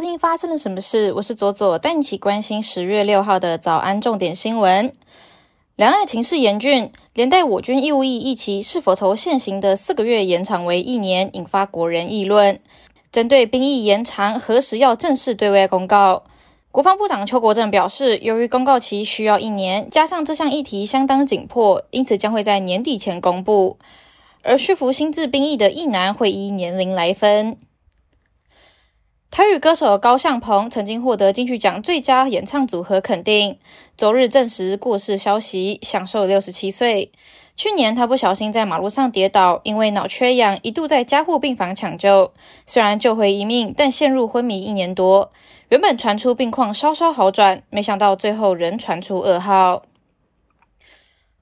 收听发生了什么事？我是左左，带你一起关心十月六号的早安重点新闻。两岸情势严峻，连带我军义务役役期是否从现行的四个月延长为一年，引发国人议论。针对兵役延长何时要正式对外公告，国防部长邱国正表示，由于公告期需要一年，加上这项议题相当紧迫，因此将会在年底前公布。而续服新制兵役的役男会依年龄来分。台语歌手高向鹏曾经获得金曲奖最佳演唱组合肯定，昨日证实过世消息，享受六十七岁。去年他不小心在马路上跌倒，因为脑缺氧，一度在加护病房抢救，虽然救回一命，但陷入昏迷一年多。原本传出病况稍稍好转，没想到最后仍传出噩耗。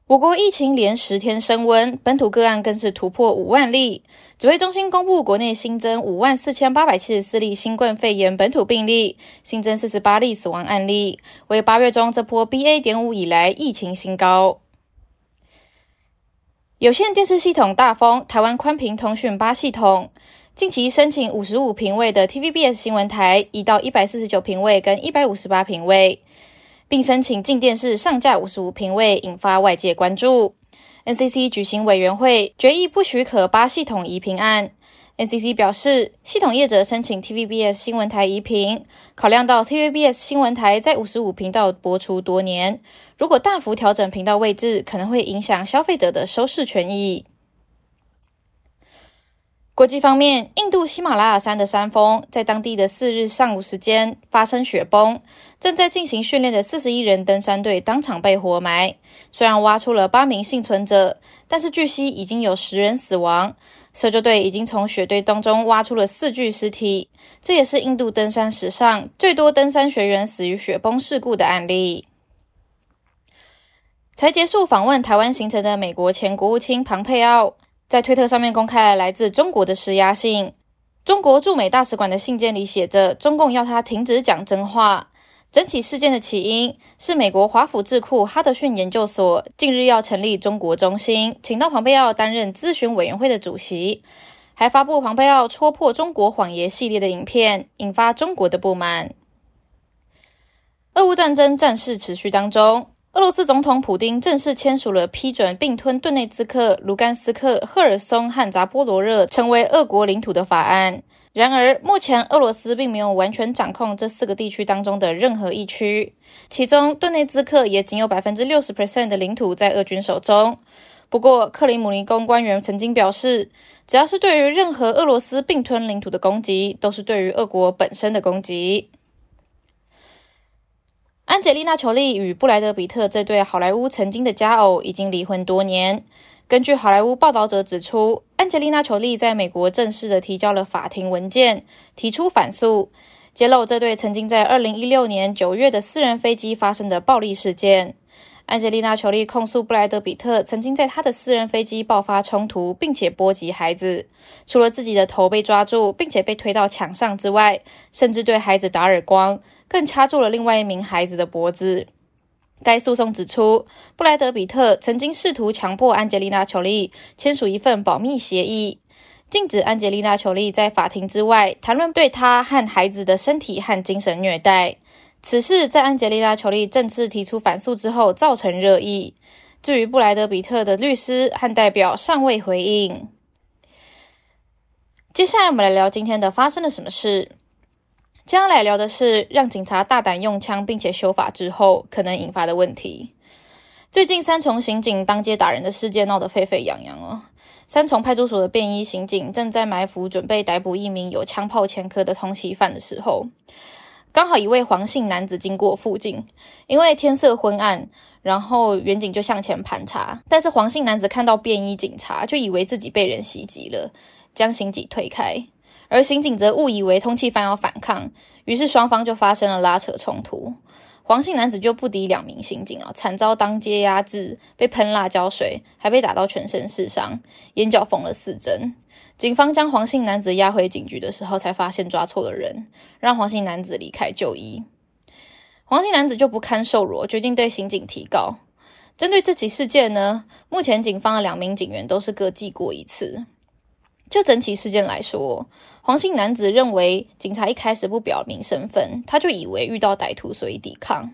我国疫情连十天升温，本土个案更是突破五万例。指挥中心公布，国内新增五万四千八百七十四例新冠肺炎本土病例，新增四十八例死亡案例，为八月中这波 BA. 点五以来疫情新高。有线电视系统大风，台湾宽频通讯八系统近期申请五十五平位的 TVBS 新闻台，移到一百四十九平位跟一百五十八平位。并申请进电视上架五十五平位，引发外界关注。NCC 举行委员会决议不许可八系统移平案。NCC 表示，系统业者申请 TVBS 新闻台移平，考量到 TVBS 新闻台在五十五频道播出多年，如果大幅调整频道位置，可能会影响消费者的收视权益。国际方面，印度喜马拉雅山的山峰在当地的四日上午时间发生雪崩，正在进行训练的四十一人登山队当场被活埋。虽然挖出了八名幸存者，但是据悉已经有十人死亡。搜救队已经从雪堆当中挖出了四具尸体，这也是印度登山史上最多登山学员死于雪崩事故的案例。才结束访问台湾行程的美国前国务卿庞佩奥。在推特上面公开了来自中国的施压信。中国驻美大使馆的信件里写着，中共要他停止讲真话。整起事件的起因是美国华府智库哈德逊研究所近日要成立中国中心，请到庞佩奥担任咨询委员会的主席，还发布庞佩奥戳破中国谎言系列的影片，引发中国的不满。俄乌战争战事持续当中。俄罗斯总统普京正式签署了批准并吞顿内兹克、卢甘斯克、赫尔松和扎波罗热成为俄国领土的法案。然而，目前俄罗斯并没有完全掌控这四个地区当中的任何一区，其中顿内兹克也仅有百分之六十 percent 的领土在俄军手中。不过，克里姆林宫官员曾经表示，只要是对于任何俄罗斯并吞领土的攻击，都是对于俄国本身的攻击。安吉丽娜·裘丽与布莱德·比特这对好莱坞曾经的佳偶已经离婚多年。根据好莱坞报道者指出，安吉丽娜·裘丽在美国正式的提交了法庭文件，提出反诉，揭露这对曾经在2016年9月的私人飞机发生的暴力事件。安吉丽娜·裘丽控诉布莱德·比特曾经在他的私人飞机爆发冲突，并且波及孩子。除了自己的头被抓住，并且被推到墙上之外，甚至对孩子打耳光。更掐住了另外一名孩子的脖子。该诉讼指出，布莱德比特曾经试图强迫安吉丽娜·裘丽签署一份保密协议，禁止安吉丽娜·裘丽在法庭之外谈论对她和孩子的身体和精神虐待。此事在安吉丽娜·裘丽正式提出反诉之后造成热议。至于布莱德比特的律师和代表尚未回应。接下来我们来聊今天的发生了什么事。接下来聊的是让警察大胆用枪，并且修法之后可能引发的问题。最近三重刑警当街打人的事件闹得沸沸扬扬哦。三重派出所的便衣刑警正在埋伏，准备逮捕一名有枪炮前科的通缉犯的时候，刚好一位黄姓男子经过附近，因为天色昏暗，然后远警就向前盘查，但是黄姓男子看到便衣警察，就以为自己被人袭击了，将刑警推开。而刑警则误以为通缉犯要反抗，于是双方就发生了拉扯冲突。黄姓男子就不敌两名刑警啊，惨遭当街压制，被喷辣椒水，还被打到全身是伤，眼角缝了四针。警方将黄姓男子押回警局的时候，才发现抓错了人，让黄姓男子离开就医。黄姓男子就不堪受辱，决定对刑警提告。针对这起事件呢，目前警方的两名警员都是各记过一次。就整起事件来说，黄姓男子认为警察一开始不表明身份，他就以为遇到歹徒，所以抵抗。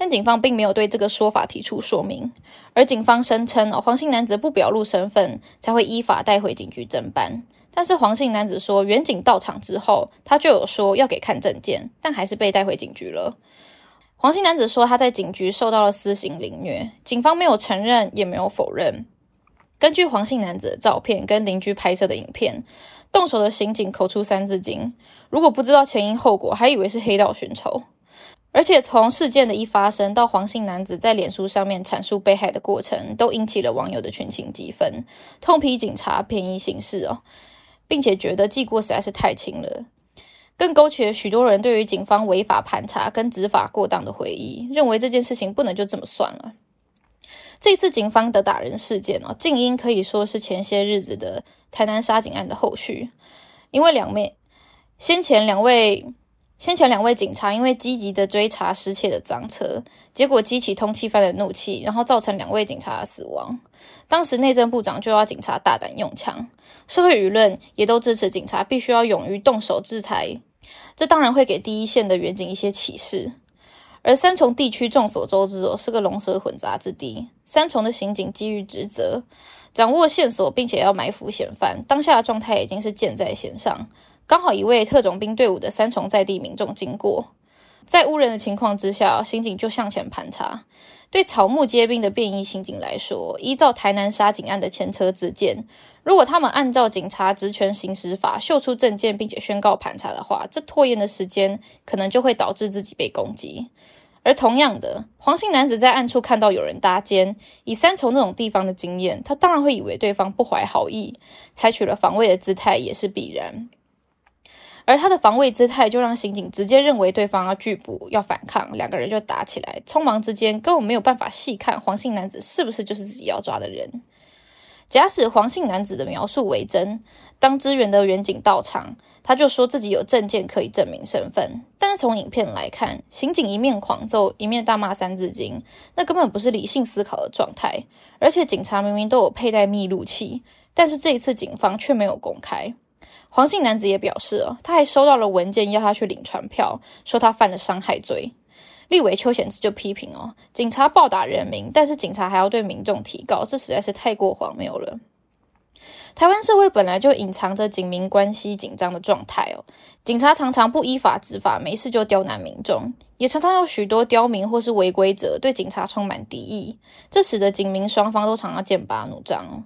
但警方并没有对这个说法提出说明，而警方声称哦，黄姓男子不表露身份才会依法带回警局侦办。但是黄姓男子说，远警到场之后，他就有说要给看证件，但还是被带回警局了。黄姓男子说他在警局受到了私刑凌虐，警方没有承认也没有否认。根据黄姓男子的照片跟邻居拍摄的影片，动手的刑警口出三字经，如果不知道前因后果，还以为是黑道寻仇。而且从事件的一发生到黄姓男子在脸书上面阐述被害的过程，都引起了网友的群情激愤，痛批警察便宜行事哦，并且觉得记过实在是太轻了，更勾起了许多人对于警方违法盘查跟执法过当的回忆，认为这件事情不能就这么算了。这次警方的打人事件哦，静音可以说是前些日子的台南杀警案的后续，因为两位先前两位先前两位警察因为积极的追查失窃的赃车，结果激起通缉犯的怒气，然后造成两位警察的死亡。当时内政部长就要警察大胆用枪，社会舆论也都支持警察必须要勇于动手制裁，这当然会给第一线的远警一些启示。而三重地区众所周知哦，是个龙蛇混杂之地。三重的刑警基于职责，掌握线索，并且要埋伏嫌犯。当下的状态已经是箭在弦上。刚好一位特种兵队伍的三重在地民众经过，在无人的情况之下，刑警就向前盘查。对草木皆兵的便衣刑警来说，依照台南杀警案的前车之鉴，如果他们按照警察职权行使法秀出证件，并且宣告盘查的话，这拖延的时间可能就会导致自己被攻击。而同样的，黄姓男子在暗处看到有人搭肩，以三重那种地方的经验，他当然会以为对方不怀好意，采取了防卫的姿态也是必然。而他的防卫姿态就让刑警直接认为对方要拒捕、要反抗，两个人就打起来。匆忙之间，根本没有办法细看黄姓男子是不是就是自己要抓的人。假使黄姓男子的描述为真，当支援的远警到场，他就说自己有证件可以证明身份。但是从影片来看，刑警一面狂揍，一面大骂三字经，那根本不是理性思考的状态。而且警察明明都有佩戴密录器，但是这一次警方却没有公开。黄姓男子也表示，他还收到了文件要他去领传票，说他犯了伤害罪。立委邱显志就批评哦，警察暴打人民，但是警察还要对民众提告，这实在是太过荒谬了。台湾社会本来就隐藏着警民关系紧张的状态哦，警察常常不依法执法，没事就刁难民众，也常常有许多刁民或是违规者对警察充满敌意，这使得警民双方都常常剑拔弩张。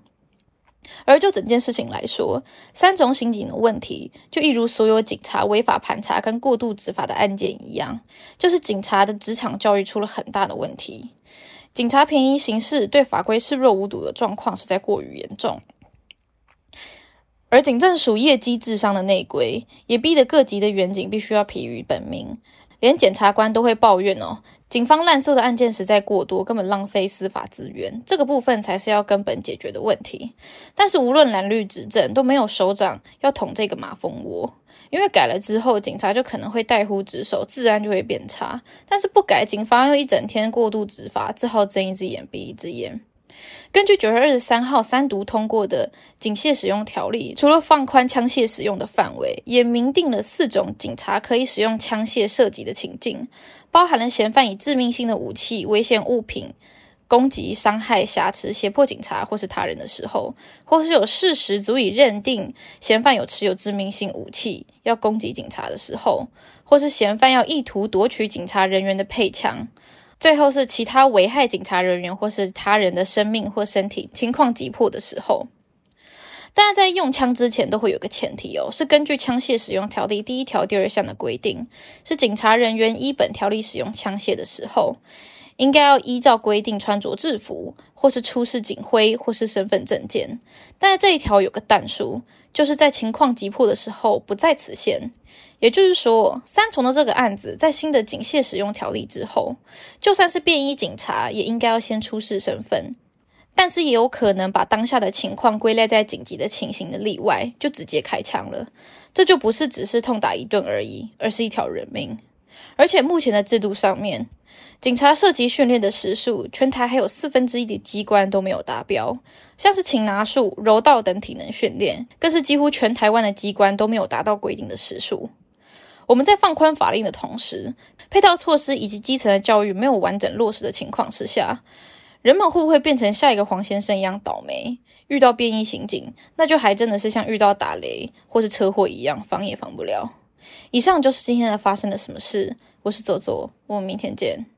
而就整件事情来说，三种刑警的问题，就一如所有警察违法盘查跟过度执法的案件一样，就是警察的职场教育出了很大的问题。警察便宜行事，对法规视若无睹的状况实在过于严重。而警政署业绩至上的内规，也逼得各级的员警必须要疲于奔命，连检察官都会抱怨哦。警方滥收的案件实在过多，根本浪费司法资源。这个部分才是要根本解决的问题。但是无论蓝绿执政，都没有首长要捅这个马蜂窝。因为改了之后，警察就可能会怠忽职守，治安就会变差。但是不改，警方又一整天过度执法，只好睁一只眼闭一只眼。根据九月二十三号三读通过的警械使用条例，除了放宽枪械使用的范围，也明定了四种警察可以使用枪械射击的情境。包含了嫌犯以致命性的武器、危险物品攻击、伤害、挟持、胁迫警察或是他人的时候，或是有事实足以认定嫌犯有持有致命性武器要攻击警察的时候，或是嫌犯要意图夺取警察人员的配枪，最后是其他危害警察人员或是他人的生命或身体情况急迫的时候。但是在用枪之前都会有个前提哦，是根据枪械使用条例第一条第二项的规定，是警察人员依本条例使用枪械的时候，应该要依照规定穿着制服，或是出示警徽，或是身份证件。但是这一条有个但书，就是在情况急迫的时候不在此限。也就是说，三重的这个案子在新的警械使用条例之后，就算是便衣警察，也应该要先出示身份。但是也有可能把当下的情况归类在紧急的情形的例外，就直接开枪了。这就不是只是痛打一顿而已，而是一条人命。而且目前的制度上面，警察射击训练的时数，全台还有四分之一的机关都没有达标。像是擒拿术、柔道等体能训练，更是几乎全台湾的机关都没有达到规定的时数。我们在放宽法令的同时，配套措施以及基层的教育没有完整落实的情况之下，人们会不会变成下一个黄先生一样倒霉？遇到变异刑警，那就还真的是像遇到打雷或是车祸一样，防也防不了。以上就是今天的发生了什么事。我是左左，我们明天见。